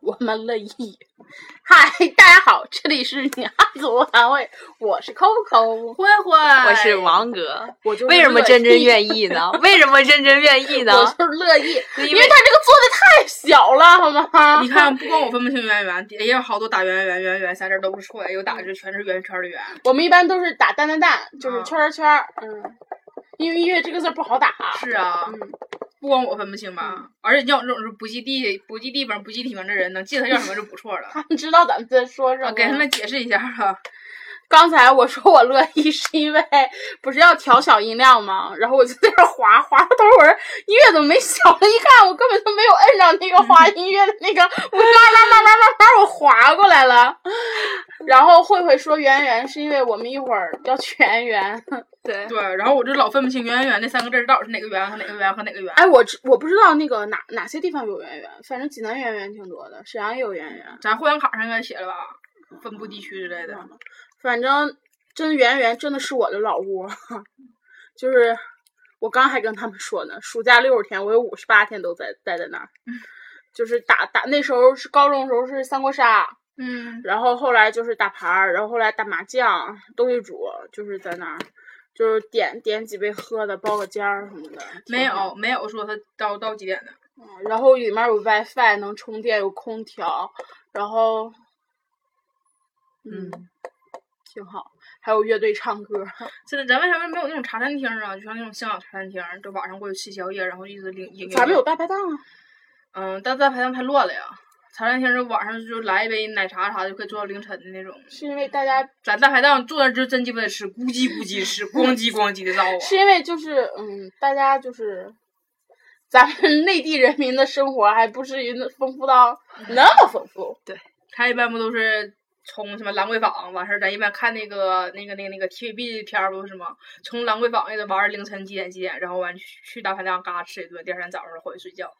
我们乐意。嗨，大家好，这里是女汉子无单位，我是 Coco，慧慧，我是王哥。我就为什么真真愿意呢？为什么真真愿意呢？我就是乐意，因为因为他这个做的太小了，好吗？你看，不光我分不清圆圆，也有好多打圆圆圆圆三字都不出来，有打的全是圆圈的圆。我们一般都是打蛋蛋蛋，就是圈圈儿圈儿，嗯，因为音乐这个字不好打，是啊，嗯，不光我分不清吧，而且像我这种是不记地、不记地方、不记体名的人，能记得他叫什么就不错了。他们知道咱们在说什啊，么。给他们解释一下啊。刚才我说我乐意是因为不是要调小音量吗？然后我就在这儿滑滑到头儿，我说音乐怎么没小了？一看我根本就没有摁上那个滑音乐的那个，我慢慢慢慢慢慢我滑过来了。然后慧慧说圆圆是因为我们一会儿要全圆。对，对，然后我就老分不清圆圆圆那三个字儿到底是哪个圆和哪个圆和哪个圆。哎，我知我不知道那个哪哪些地方有圆圆，反正济南圆圆挺多的，沈阳也有圆圆。咱会员卡上应该写了吧？分布地区之类的。反正真圆圆真的是我的老窝，就是我刚还跟他们说呢，暑假六十天，我有五十八天都在待在那儿，就是打打那时候是高中的时候是三国杀，嗯，然后后来就是打牌儿，然后后来打麻将、斗地主，就是在那儿，就是点点几杯喝的，包个间儿什么的。没有没有说他到到几点的。嗯然后里面有 WiFi，能充电，有空调，然后，嗯，挺好，还有乐队唱歌。现在，咱为什么没有那种茶餐厅啊？就像那种香港茶餐厅，就晚上过去吃宵夜，然后一直领营业。咱们有大排档啊。嗯，但大排档太乱了呀。茶餐厅就晚上就来一杯奶茶啥的，就可以做到凌晨的那种。是因为大家咱大排档坐那儿就真鸡巴得吃，咕叽咕叽吃，咣叽咣叽的造啊。是因为就是嗯，大家就是咱们 内地人民的生活还不至于那丰富到那么丰富。对他一般不都是从什么兰桂坊完事儿，咱一般看那个那个那个那个 TVB 片儿不是吗？从兰桂坊一直玩儿凌晨几点几点，然后完去去大排档嘎吃一顿，第二天早上回去睡觉。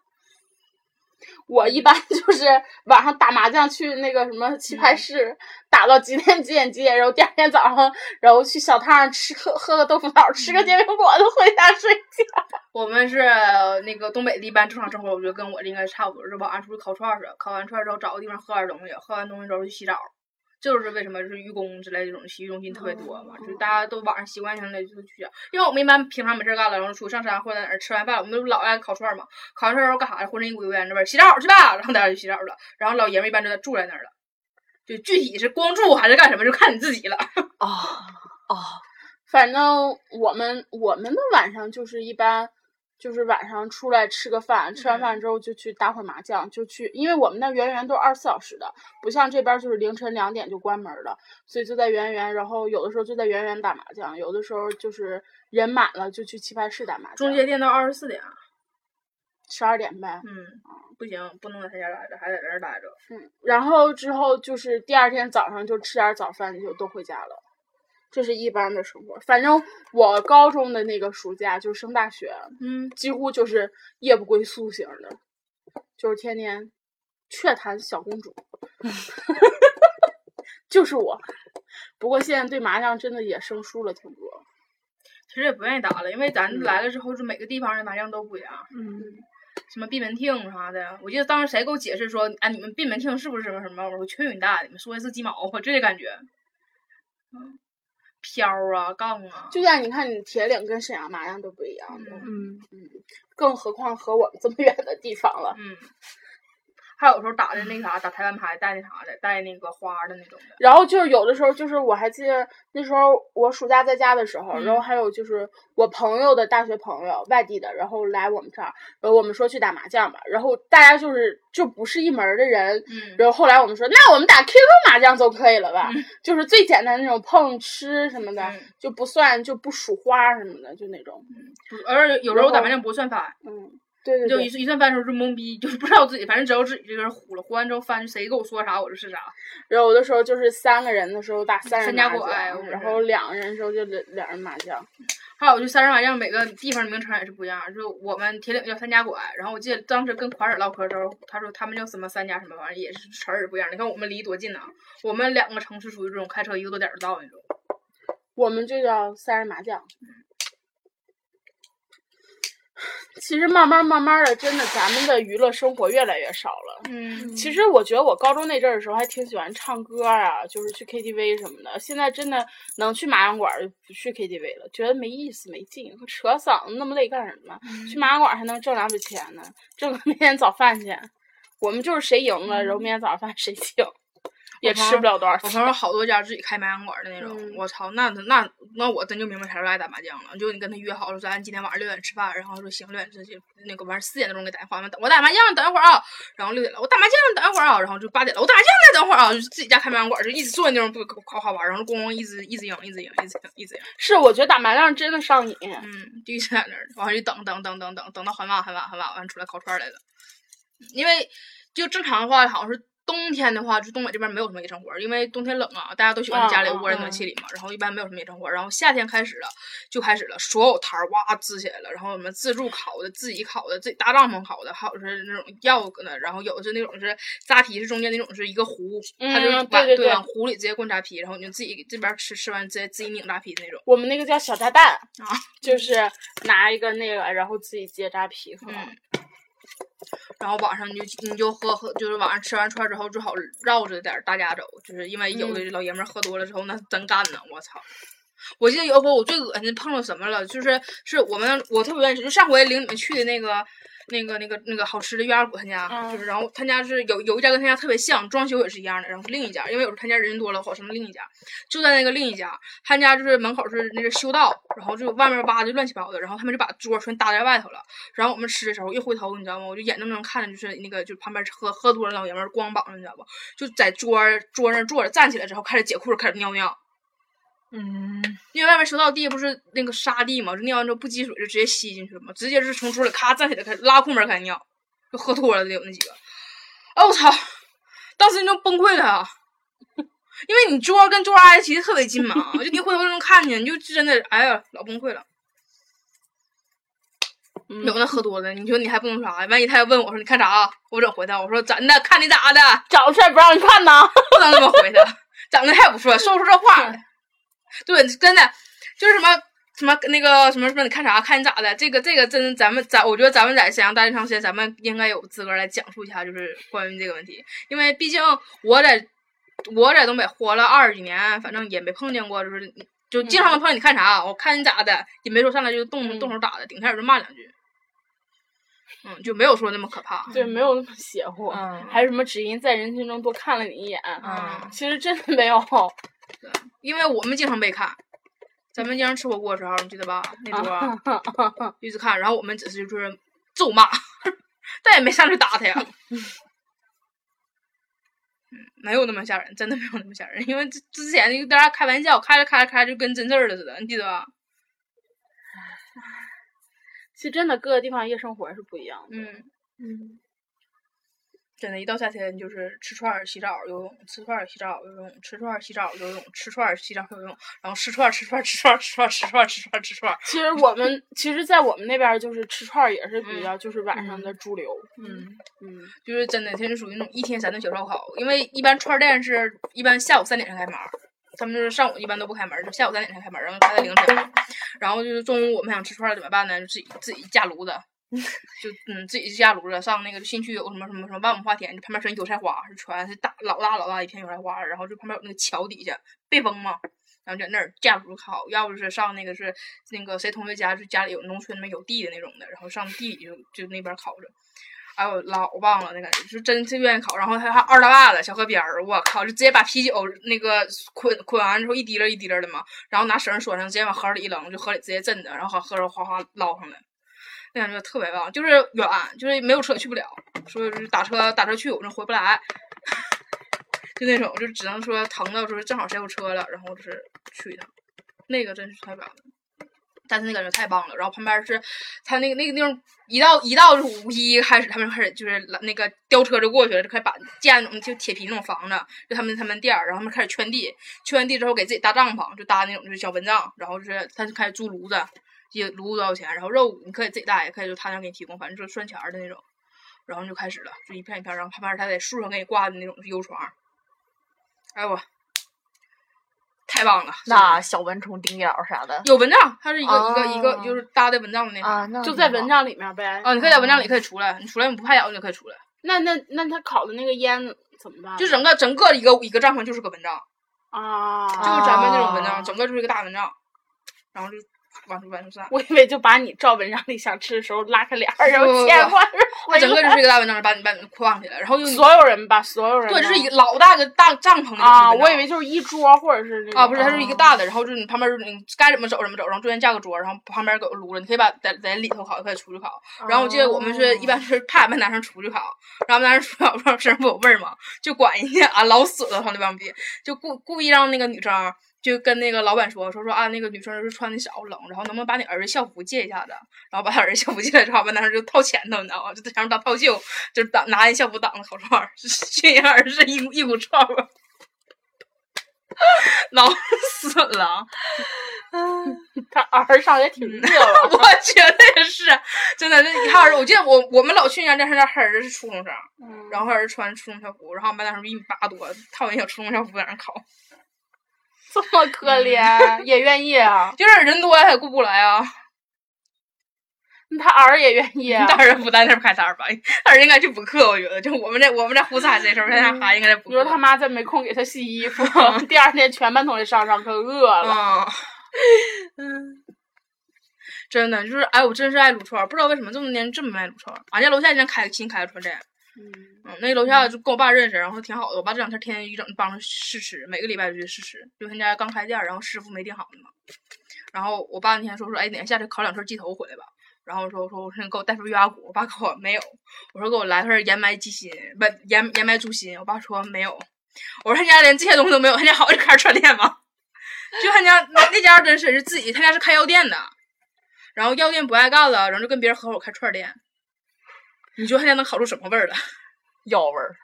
我一般就是晚上打麻将去那个什么棋牌室，打到几点几点几点，然后第二天早上，然后去小摊上吃喝喝个豆腐脑，吃个煎饼果子，回家睡觉。我们是那个东北的一般正常生活，我觉得跟我这应该差不多，是晚上出去烤串儿去，烤完串儿之后找个地方喝点东西，喝完东西之后去洗澡。这就是为什么就是愚公之类这种洗浴中心特别多嘛，就是大家都晚上习惯性的就去，因为我们一般平常没事儿干了，然后出去上山或者在哪儿吃完饭，我们都老爱烤串儿嘛，烤完串儿之后干啥呀？浑身一股油烟这味儿，洗澡去吧，然后大家就洗澡了，然后老爷们儿一般就在住在那儿了，就具体是光住还是干什么，就看你自己了。哦哦，反正我们我们的晚上就是一般。就是晚上出来吃个饭，吃完饭之后就去打会儿麻将，就去，因为我们那圆圆都是二十四小时的，不像这边就是凌晨两点就关门了，所以就在圆圆，然后有的时候就在圆圆打麻将，有的时候就是人满了就去棋牌室打麻将。中介店到二十四点，十二点呗，嗯，不行，不能在他家待着，还在这儿待着。嗯，然后之后就是第二天早上就吃点早饭就都回家了，这是一般的生活。反正我高中的那个暑假就升大学，嗯，几乎就是夜不归宿型的，就是天天雀谈小公主，就是我。不过现在对麻将真的也生疏了挺多。其实也不愿意打了，因为咱来了之后，就每个地方的麻将都不一样。嗯，什么闭门厅啥的，我记得当时谁给我解释说，哎，你们闭门厅是不是什么什么？我说去你大爷，你们说的是鸡毛，我这感觉。嗯，飘啊，杠啊，就像你看，你铁岭跟沈阳麻将都不一样的，嗯。嗯，更何况和我们这么远的地方了。嗯，还有时候打的那啥，打台湾牌带那啥的，带那个花的那种的。然后就是有的时候，就是我还记得那时候我暑假在家的时候，然后还有就是我朋友的大学朋友，外地的，然后来我们这儿，然后我们说去打麻将吧，然后大家就是就不是一门的人，嗯。然后后来我们说，那我们打 QQ 麻将总可以了吧？就是最简单的那种碰吃什么的，嗯就不算就不数花什么的，就那种，不而有时候我打麻将不算翻，嗯，对对对。就一一算翻的时候就懵逼，就是不知道自己，反正只要自己这个人糊了，糊完之后翻，谁跟我说啥我就是啥。然后有的时候就是三个人的时候打三人三家麻拐我将，然后两个人的时候就两两人麻将。还有就三人麻将每个地方的名称也是不一样，就我们铁岭叫三家拐，然后我记得当时跟款儿唠嗑的时候，他说他们叫什么三家什么玩意儿，也是词儿不一样。你看我们离多近呢？我们两个城市属于这种开车一个多点儿就到那种。我们就叫三人麻将。其实慢慢慢慢的，真的咱们的娱乐生活越来越少了。嗯其实我觉得我高中那阵儿的时候还挺喜欢唱歌啊，就是去 KTV 什么的。现在真的能去麻将馆就不去 KTV 了，觉得没意思没劲，扯嗓子那么累干什么？去麻将馆还能挣两笔钱呢，挣个 明天早饭钱。我们就是谁赢了，然后明天早上饭谁请，也吃不了多少钱。我朋友好多家自己开麻将馆的那种，嗯我操，那那那我真就明白啥时候爱打麻将了。就你跟他约好说咱今天晚上六点吃饭，然后说行六点这就那个完事四点多钟给打电话，完我打麻将等一会儿啊，然后六点了我打麻将等一会儿啊，然后就八点了我打麻将再等会儿啊，就是自己家开麻将馆，就一直坐那种不夸夸玩，然后咣咣一直一直赢一直赢一直赢一直赢，是，我觉得打麻将真的上瘾。嗯，就一直在那儿，完了就等等等等等等到很晚很晚很晚，完出来烤串儿来了，因为就正常的话好像是。冬天的话，就东北这边没有什么夜生活，因为冬天冷啊，大家都喜欢在家里窝在暖气里嘛，然后一般没有什么夜生活。然后夏天开始了，就开始了，所有摊儿哇支起来了，然后我们自助烤的、自己烤的、自己搭帐篷烤的，还有是那种药的，然后有的是那种是扎啤，是中间那种是一个壶，它就是对往壶里直接灌扎啤，然后你就自己这边吃吃完直接自己拧扎啤的那种。我们那个叫小炸弹啊，就是拿一个那个，然后自己接扎啤喝。嗯然后晚上你就你就喝喝，就是晚上吃完串儿之后，最好绕着点儿大家走，就是因为有的老爷们儿喝多了之后那真干呢，我操！我记得有一回我最恶心碰到什么了，就是是我们我特别愿意，就上回领你们去的那个。那个、那个、那个好吃的月二谷他家，嗯就是，然后他家是有有一家跟他家特别像，装修也是一样的，然后是另一家，因为有时候他家人多了，好什么另一家，就在那个另一家，他家就是门口是那个修道，然后就外面挖的乱七八糟的，然后他们就把桌全搭在外头了，然后我们吃的时候一回头，你知道吗？我就眼睁睁看着就是那个就旁边喝喝多了老爷们儿光膀子，你知道不？就在桌儿桌上坐着，站起来之后开始解裤子开始尿尿。嗯，因为外面修道地不是那个沙地嘛，就尿完之后不积水就直接吸进去了嘛，直接是从桌里咔站起来开始拉裤门开始尿，就喝多了的有那几个。哎我操！当时就崩溃了啊，因为你桌跟桌挨的其实特别近嘛，就你一回头就能看见，你就真的哎呀老崩溃了。嗯有那喝多了，你说你还不能啥呀？万一他要问我说你看啥啊？我怎么回他？我说真的，看你咋的，长得帅不让你看呐。不能这么回他，长得还不错，说不出这话来。对，真的就是什么什么那个什么什么，你看啥？看你咋的？这个这个真咱们咱我觉得咱们在沈阳待这长时间，咱们应该有资格来讲述一下，就是关于这个问题，因为毕竟我在我在东北活了二十几年，反正也没碰见过，就是就经常能碰见你看啥？我看你咋的，也没说上来就动动手打的，顶天也就骂两句。嗯，就没有说那么可怕。对，没有那么邪乎。嗯还有什么只因在人群中多看了你一眼？嗯其实真的没有。因为我们经常被看，咱们经常吃火锅的时候，你记得吧？那桌儿 一直看，然后我们只是就是咒骂，但也没上去打他呀。嗯，没有那么吓人，真的没有那么吓人，因为之之前大家开玩笑，开着开着开着就跟真事儿了似的，你记得吧？其实真的各个地方夜生活是不一样的。嗯，嗯，真的，一到夏天就是吃串儿、洗澡、游泳，吃串儿、洗澡、游泳，吃串儿、洗澡、游泳，吃串儿、洗澡、游泳，然后吃串儿、吃串儿、吃串儿、吃串儿、吃串儿、吃串儿、吃串儿。其实我们 其实，在我们那边儿就是吃串儿也是比较就是晚上的主流。嗯。嗯，就是真的，它是属于那种一天三顿小烧烤，因为一般串儿店是一般下午三点才开门儿，他们就是上午一般都不开门儿，就下午三点才开门儿，然后开到凌晨。然后就是中午我们想吃串儿怎么办呢？就自己自己架炉子，就嗯自己架炉子上那个新区有什么什么什么万亩花田，就旁边全是油菜花，是全是大老大老大一片油菜花，然后就旁边有那个桥底下被风嘛。然后在那儿架炉烤，要不是上那个是那个谁同学家，就家里有农村里面有地的那种的，然后上地里就就那边烤着。哎呦老棒了那感觉，就真是愿意烤。然后还还二大把子小河边儿，我靠，就直接把啤酒那个捆捆完之后一滴溜一滴溜的嘛，然后拿绳拴上，直接往河里一扔，就河里直接震着，然后河里哗哗捞上来。那感觉特别棒，就是远，就是没有车去不了，说是打车打车去，我这回不来，就那种，就只能说疼到说正好谁有车了，然后就是去一趟，那个真是太棒了。但是那感觉太棒了，然后旁边是，他那个那个地方一到一到五一开始，他们就开始就是那个吊车就过去了，就开始把建那种就铁皮那种房子，就他们他们店儿，然后他们开始圈地，圈完地之后给自己搭帐篷，就搭那种就是小蚊帐，然后就是他就开始租炉子，也炉子多少钱，然后肉你可以自己带，也可以就他那给你提供，反正就是算钱的那种，然后就开始了，就一片一片，然后旁边他在树上给你挂的那种油床，哎我。太棒了！那小蚊虫叮咬啥的，有蚊帐，它是一个、一个一个哦就是搭在蚊帐的那种。啊，那就在蚊。帐里面呗。啊，你可以在蚊帐里可以出来，你出来你不怕咬你就可以出来，那那那他烤的那个烟怎么办？就整个整个一个一个帐篷就是个蚊帐，啊，就是咱们那种蚊帐，啊整个就是一个大蚊帐，然后就往出往出散。我以为就把你照蚊帐里想吃的时候拉开帘儿，然后牵过来它整个就是一个大蚊帐，把你把你框起来，然后又所有人把，所有人对，吗就是一个老大个大帐篷啊，我以为就是一桌或者是啊，不是，它是一个大的，然后就是你旁边你该怎么走怎么走，然后中间架个桌，然后旁边有个炉子，你可以把在在里头烤，也可以出去烤。然后我记得我们是一般是怕俺们男生出去烤，然后男生出去烤不知道身上不有味儿嘛，就管人家啊老死了，他那帮逼就故故意让那个女生就跟那个老板说说说啊那个女生是穿的少冷，然后能不能把你儿子校服借一下子？然后把他儿子校服借来之后，俺们男生就套前头，你知道吗？就在前面当套袖，就是挡拿人校服挡着烤串儿，熏人儿子一股一股臭味儿。老死了，他儿上也挺热了。我觉得也是，真的。那他儿子，我记得我我们老去人家店是他儿子是初中生，嗯然后他儿子穿初中校服，然后我们班男生一米八多，套人小初中校服在那烤，这么可怜，也愿意啊？就是人多呀，他也顾不来啊。他儿也愿意啊？他儿不在那儿开三儿吧？他儿子应该去补课，我觉得。就我们这我们这胡猜这时候，他家孩子应该在补课。你说他妈再没空给他洗衣服，第二天全班同学上上课饿了。嗯，真的就是，哎，我真是爱撸串儿，不知道为什么这么多年这么爱撸串儿。俺家楼下现在开新开的串店，嗯，那楼下就跟我爸认识，然后挺好的。我爸这两天天天一整帮着试吃，每个礼拜就去试吃。就他家刚开店，然后师傅没定好呢嘛。然后我爸那天说说，哎，等下去烤两串鸡头回来吧。然后我说我说我说你给我带份月牙骨，我爸给我没有。我说给我来份盐麦鸡心，不盐盐麦猪心，我爸说没有。我说他家连这些东西都没有，他家好就开串店吗？就他家那那家真是是自己，他家是开药店的，然后药店不爱干了，然后就跟别人合伙开串店。你说他家能烤出什么味儿来？药味儿。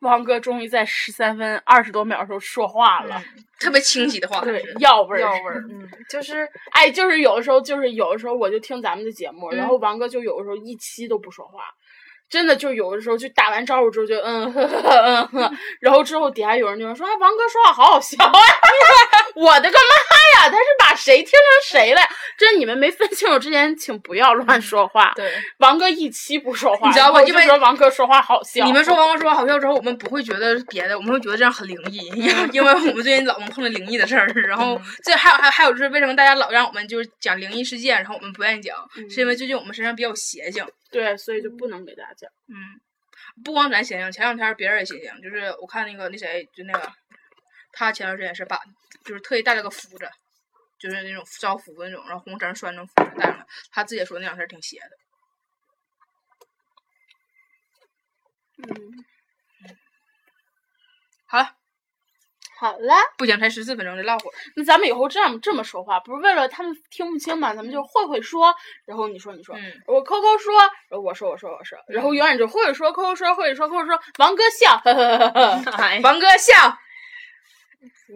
王哥终于在十三分二十多秒的时候说话了，特别清晰的话，对，药味儿，药味儿，嗯，就是哎，就是有的时候，就是有的时候，我就听咱们的节目，然嗯后王哥就有的时候一期都不说话，真的就有的时候就打完招呼之后就嗯呵嗯呵，然后之后底下有人就说啊，王哥说话好好笑啊，我的个妈呀，他是把谁听成谁了？这你们没分清楚之前，请不要乱说话。对。王哥一期不说话，你知道吧然后就因为说王哥说话好笑。你们说王哥说话好笑之后，我们不会觉得别的，我们会觉得这样很灵异，因为我们最近老能碰见灵异的事儿。然后这还有还还有就是为什么大家老让我们就是讲灵异事件，然后我们不愿意讲，是因为最近我们身上比较邪性。对，所以就不能给大家讲。嗯，不光咱邪性，前两天别人也邪性，就是我看那个那谁，就那个他前段时间是把就是特意带了个符子，就是那种招符的那种，然后红绳拴成符子带上了。他自己也说那两天挺邪的。嗯，好了，好了。不行，才十四分钟，就唠会儿。那咱们以后这样这么说话，不是为了他们听不清嘛？咱们就会会说，然后你说你说，嗯，我扣扣说，然后我说我说我说，然后永远就会会说扣扣说会说扣扣说，王哥笑，王哥笑，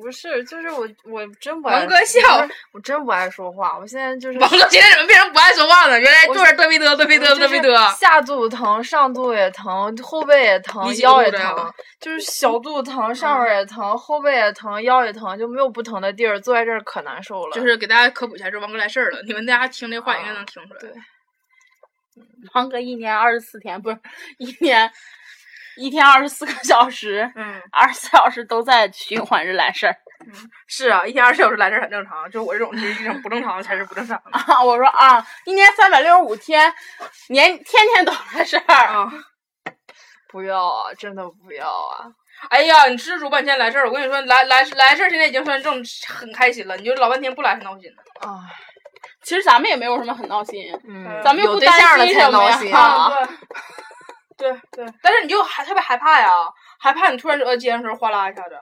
不是，就是我我真不爱王哥笑我真不爱说话。我现在就是 王哥今天怎么变成不爱说话了？原来我坐着嘚逼嘚嘚逼嘚嘚逼嘚。下肚子疼，上肚也疼，后背也疼你，腰也疼，就是小肚子疼，上面也疼，后背也疼，腰也疼，就没有不疼的地儿。坐在这儿可难受了。就是给大家科普一下，这王哥来事儿了。你们大家听这话应该能听出来。对王哥一年二十四天，不是一年一天二十四个小时，嗯，二十四小时都在循环着来事儿。是啊，一天二十四小时来事儿很正常，就我这种是一种不正常的才是不正常的啊，我说啊，一年三百六十五天，年天天都来事儿。啊。不要啊，真的不要啊！哎呀，你知主半天来事儿，我跟你说，来来来事儿现在已经算正很开心了，你就老半天不来是闹心呢。啊，其实咱们也没有什么很闹心，嗯，咱们又不有对象了担心什么才闹心呀。啊！对对对，但是你就还特别害怕呀，害怕你突然走到街上的时候哗啦一下子，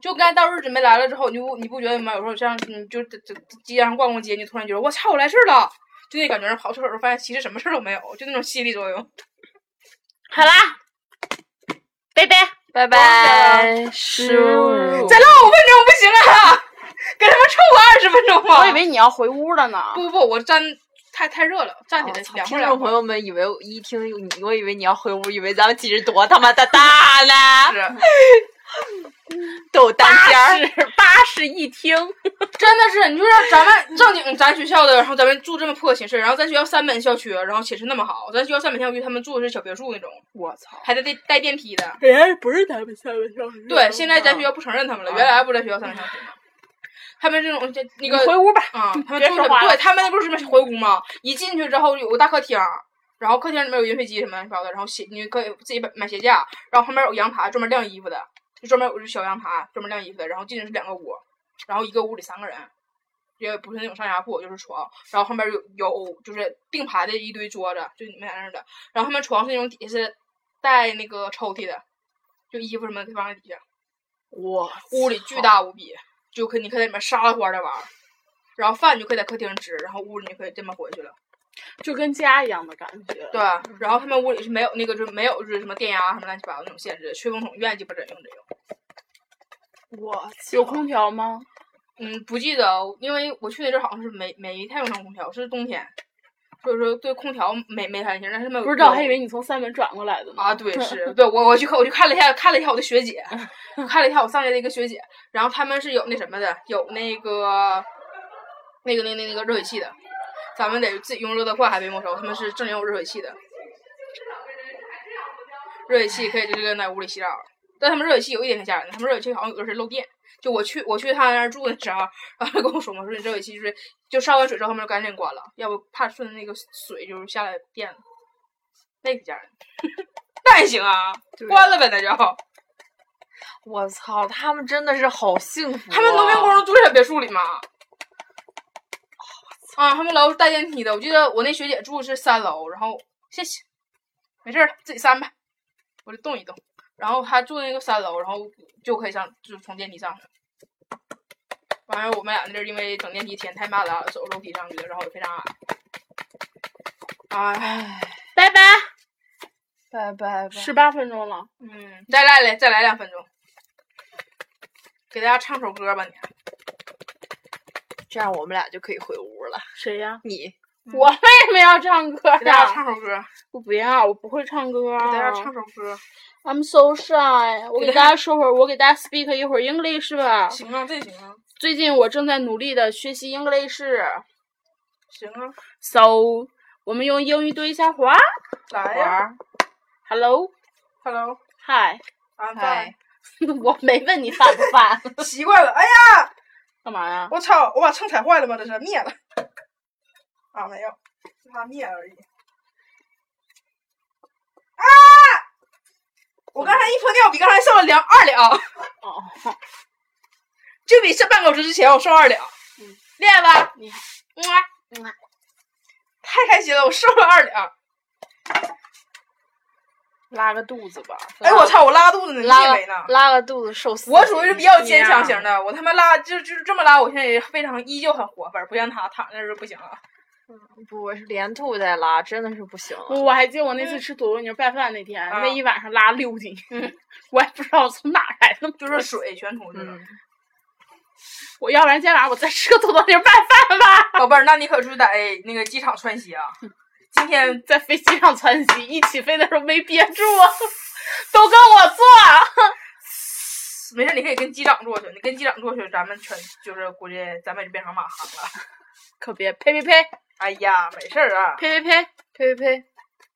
就刚才到日准备来了之后，你不你不觉得吗？有时候像你就在在街上逛逛街，你突然觉得我操，我来事儿了，就那感觉，跑厕所时候发现其实什么事儿都没有，就那种心理作用。好啦，拜拜。拜拜，再唠五分钟不行啊，给他们凑个二十分钟吧。我以为你要回屋了呢。不不不，我站太太热了，站起来凉快凉快。听众朋友们以为一听你，我以为你要回屋，以为咱们其实多他妈的大呢，是，都单间八儿。室八室一厅，真的是，你就说咱们正经咱学校的，然后咱们住这么破寝室，然后咱学校三本校区，然后寝室那么好，咱学校三本校区他们住的是小别墅那种，我操！还得带带电梯的。人家不是咱们三本校区。对，现在咱学校不承认他们了，原来不在学校三本校区吗？他们这种这那个回屋吧。啊，他们别住的对他们那不是什么回屋吗？一进去之后有个大客厅，然后客厅里面有饮水机什么乱七八糟的，然后鞋你可以自己买买鞋架，然后旁边有阳台专门晾衣服的，就专门有个小阳台专门晾衣服的，然后进去是两个屋，然后一个屋里三个人，也不是那种上下铺，就是床，然后后面有有就是并排的一堆桌子，就你们在那儿的，然后他们床是那种底下是带那个抽屉的，就衣服什么的放在底下。哇屋里巨大无比，就可以你可以在里面沙拉花的玩，然后饭你就可以在客厅吃，然后屋里你可以这么回去了。就跟家一样的感觉。对，然后他们屋里是没有那个，就是没有就是什么电压什么乱七八糟那种限制，吹风筒愿意鸡巴怎用怎用。我有空调吗？嗯，不记得，因为我去那阵好像是没没太用上空调，是冬天，所以说对空调没没太印象，但是他们不知道，还以为你从三门转过来的呢。啊，对，是对我我去看我去看了一下看了一下我的学姐，看了一下我上届的一个学姐，然后他们是有那什么的，有那个那个那那那个热水器的，咱们得自己用热得快还被没收，他们是正经有热水器的，热水器可以就这个在屋里洗澡，但他们热水器有一点挺吓人的，他们热水器好像有的是漏电。就我去我去他那儿住的时候，然后他跟我说嘛，说你热水器就是就烧完水之后他们就赶紧关了，要不怕顺着那个水就是下来电了，那个家人。那还行啊，关了呗，那就。我操，他们真的是好幸福、啊。他们农民工住在别墅里吗。啊，他们楼是带电梯的，我记得我那学姐住的是三楼，然后谢谢，没事儿了，自己删吧，我就动一动。然后他住那个三楼，然后就可以上，就是从电梯上去。完了，我们俩那阵因为整电梯天太慢了，走楼梯上去的，然后也非常矮。唉，拜拜，拜拜拜。十八分钟了。嗯，再来来再来两分钟，给大家唱首歌吧你。这样我们俩就可以回屋了。谁呀？你，我为什么要唱歌给大家呀？唱首歌，我不要，我不会唱歌啊。给大家唱首歌。I'm so shy。我给大家说会儿，我给大家 speak 一会儿 English 吧。行啊，这行啊，最近我正在努力的学习 English。行啊，So，我们用英语对一下话。来呀 Hello，，Hello，Hi，俺嗨饭，我没问你饭不饭，习惯了。哎呀，干嘛呀？我操，我把秤踩坏了吗？这是灭了。啊，没有，就它灭而已。啊！我刚才一泼尿比刚才瘦了两二两，哦，就比上半个小时之前我瘦二两。嗯，厉害吧？厉害。嗯啊，太开心了，我瘦了二两。拉个肚子吧。哎，我操，我拉肚子呢，你拉个以为呢？拉个肚子瘦死。我属于是比较坚强型的，我他妈拉就就是这么拉，我现在也非常依旧很活泛，不像他躺那儿就不行了。不，我是连吐带拉，真的是不行。我还记得我那次吃土豆泥拌饭那天，啊那一晚上拉六斤，我也不知道从哪来的，就是水全出去了。嗯，我要不然今天晚上我再吃个土豆泥拌饭吧。宝贝儿，那你可是在那个机场窜稀啊！今天在飞机上窜稀，一起飞的时候没憋住，都跟我坐。没事，你可以跟机长坐去，你跟机长坐去，咱们全就是估计咱们就变成马航了。可别呸呸呸哎呀，没事儿啊，呸呸呸呸呸呸！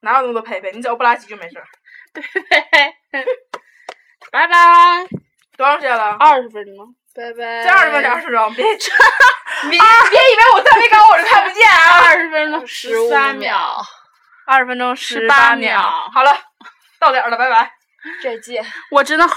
哪有那么多呸呸？你只要不拉稀就没事儿。呸呸呸！拜拜，多长时间了？二十分钟。拜拜。再二十分钟，二十分钟，别 别别以为我赞美高我就看不见啊！二十分钟十五三秒，二十分钟十18八秒好了，到点儿了，拜拜。再见。我真的好。